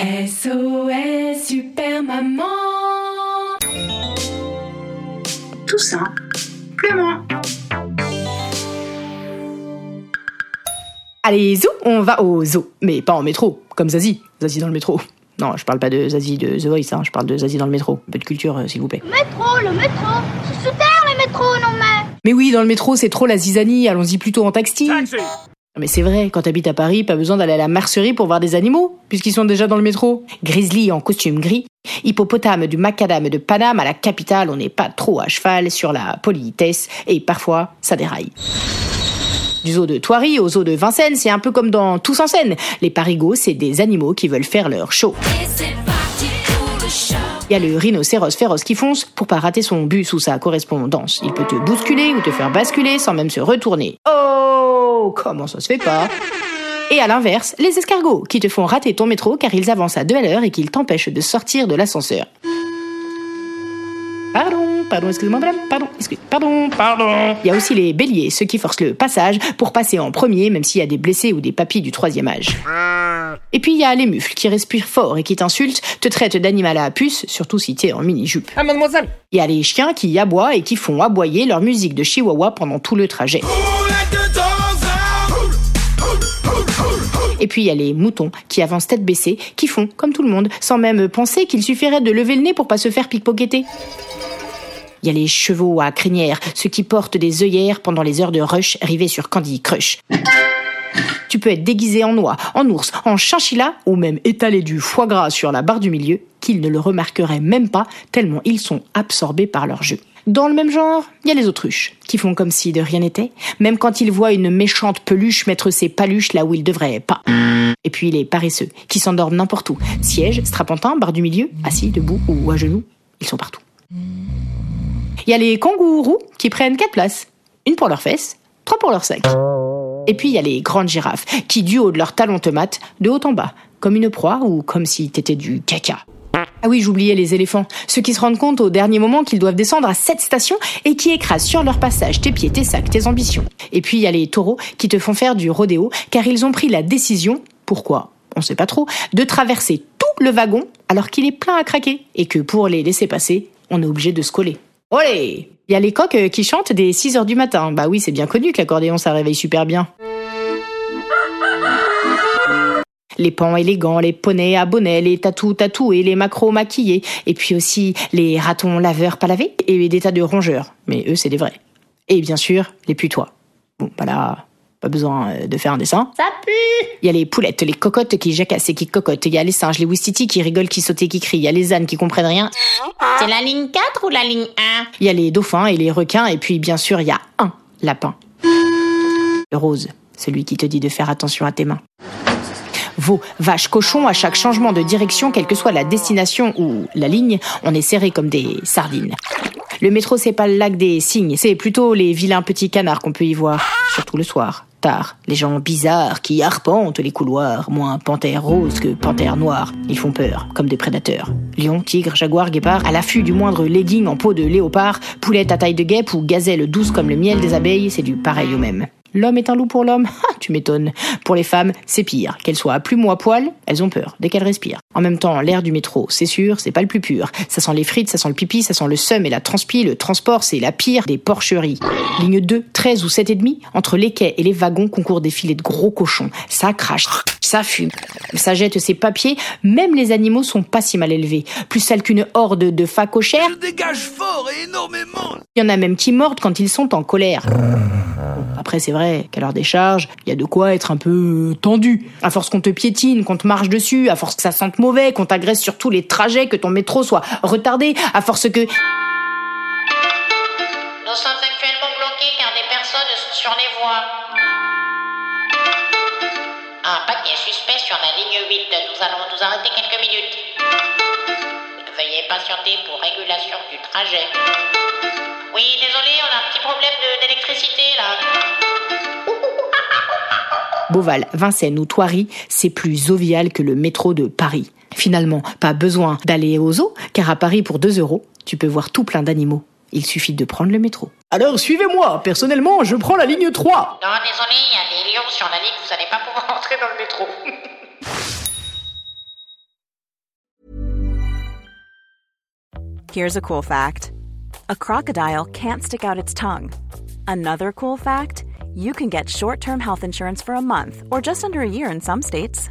SOS Super Maman Tout simplement. Allez, zou, on va au zoo. Mais pas en métro, comme Zazie. Zazie dans le métro. Non, je parle pas de Zazie de The Voice, hein, je parle de Zazie dans le métro. Un peu de culture, euh, s'il vous plaît. Métro, le métro C'est sous terre, le métro, non mais Mais oui, dans le métro, c'est trop la zizanie, allons-y plutôt en taxi. Mais c'est vrai, quand t'habites à Paris, pas besoin d'aller à la mercerie pour voir des animaux, puisqu'ils sont déjà dans le métro. Grizzly en costume gris, hippopotame du macadam de Paname à la capitale, on n'est pas trop à cheval sur la politesse, et parfois, ça déraille. Du zoo de Thoiry au zoo de Vincennes, c'est un peu comme dans Tous en scène. Les parigots, c'est des animaux qui veulent faire leur show. Il y a le rhinocéros féroce qui fonce pour pas rater son bus ou sa correspondance. Il peut te bousculer ou te faire basculer sans même se retourner. Oh, comment ça se fait pas? Et à l'inverse, les escargots qui te font rater ton métro car ils avancent à deux à l'heure et qu'ils t'empêchent de sortir de l'ascenseur. Pardon, pardon, excusez-moi madame, pardon, excuse, pardon, pardon. Il y a aussi les béliers, ceux qui forcent le passage pour passer en premier même s'il y a des blessés ou des papis du troisième âge. Et puis il y a les mufles qui respirent fort et qui t'insultent, te traitent d'animal à puce, surtout si t'es en mini-jupe. Ah, mademoiselle Il y a les chiens qui aboient et qui font aboyer leur musique de chihuahua pendant tout le trajet. Et puis il y a les moutons qui avancent tête baissée, qui font comme tout le monde, sans même penser qu'il suffirait de lever le nez pour pas se faire pickpocketer. Il y a les chevaux à crinière, ceux qui portent des œillères pendant les heures de rush rivés sur Candy Crush. Tu peux être déguisé en noix, en ours, en chinchilla ou même étaler du foie gras sur la barre du milieu, qu'ils ne le remarqueraient même pas tellement ils sont absorbés par leur jeu. Dans le même genre, il y a les autruches, qui font comme si de rien n'était, même quand ils voient une méchante peluche mettre ses paluches là où ils devraient pas. Et puis les paresseux, qui s'endorment n'importe où. Siège, strapontin, barre du milieu, assis, debout ou à genoux, ils sont partout. Il y a les kangourous qui prennent quatre places. Une pour leurs fesses, trois pour leur sac. Et puis il y a les grandes girafes qui, du haut de leur talon tomate, de haut en bas, comme une proie ou comme si t'étais du caca. Ah oui, j'oubliais les éléphants. Ceux qui se rendent compte au dernier moment qu'ils doivent descendre à cette station et qui écrasent sur leur passage tes pieds, tes sacs, tes ambitions. Et puis il y a les taureaux qui te font faire du rodéo car ils ont pris la décision, pourquoi? On sait pas trop, de traverser tout le wagon alors qu'il est plein à craquer et que pour les laisser passer, on est obligé de se coller. Olé Il y a les coqs qui chantent dès 6 heures du matin. Bah oui, c'est bien connu que l'accordéon ça réveille super bien. Les pans élégants, les poneys à bonnet, les tatous tatoués, les macros maquillés, et puis aussi les ratons laveurs pas lavés, et des tas de rongeurs. Mais eux, c'est des vrais. Et bien sûr, les putois. Bon, bah là, pas besoin euh, de faire un dessin. Ça pue Il y a les poulettes, les cocottes qui jacassent et qui cocotent. Il y a les singes, les ouistiti qui rigolent, qui sautent et qui crient. Il y a les ânes qui comprennent rien. C'est la ligne 4 ou la ligne 1 Il y a les dauphins et les requins. Et puis, bien sûr, il y a un lapin. Le rose, celui qui te dit de faire attention à tes mains. Veau, vache, cochon, à chaque changement de direction, quelle que soit la destination ou la ligne, on est serré comme des sardines. Le métro, c'est pas le lac des cygnes, c'est plutôt les vilains petits canards qu'on peut y voir, surtout le soir, tard. Les gens bizarres qui arpentent les couloirs, moins panthère rose que panthère noire. Ils font peur, comme des prédateurs. Lion, tigre, jaguar, guépard, à l'affût du moindre legging en peau de léopard, poulette à taille de guêpe ou gazelle douce comme le miel des abeilles, c'est du pareil au même. L'homme est un loup pour l'homme tu m'étonnes. Pour les femmes, c'est pire. Qu'elles soient à plumes ou à poil, elles ont peur dès qu'elles respirent. En même temps, l'air du métro, c'est sûr, c'est pas le plus pur. Ça sent les frites, ça sent le pipi, ça sent le seum et la transpi. Le transport, c'est la pire des porcheries. Ligne 2, 13 ou 7 et demi, entre les quais et les wagons concourent des filets de gros cochons. Ça crache, ça fume, ça jette ses papiers. Même les animaux sont pas si mal élevés. Plus sales qu'une horde de facochères. dégage fort et énormément Il y en a même qui mordent quand ils sont en colère. Après, c'est vrai qu'à leur décharge, il y a de quoi être un peu tendu. À force qu'on te piétine, qu'on te marche dessus, à force que ça sente mauvais, qu'on t'agresse sur tous les trajets, que ton métro soit retardé, à force que... Un paquet suspect sur la ligne 8. Nous allons nous arrêter quelques minutes. Veuillez patienter pour régulation du trajet. Oui, désolé, on a un petit problème d'électricité là. Beauval, Vincennes ou Thoiry, c'est plus jovial que le métro de Paris. Finalement, pas besoin d'aller au zoo, car à Paris, pour 2 euros, tu peux voir tout plein d'animaux. Il suffit de prendre le métro. Alors suivez-moi, personnellement, je prends la ligne 3. Non, désolé, il y a des lions sur la ligne, vous n'allez pas pouvoir entrer dans le métro. Here's a cool fact a crocodile can't stick out its tongue. Another cool fact you can get short term health insurance for a month or just under a year in some states.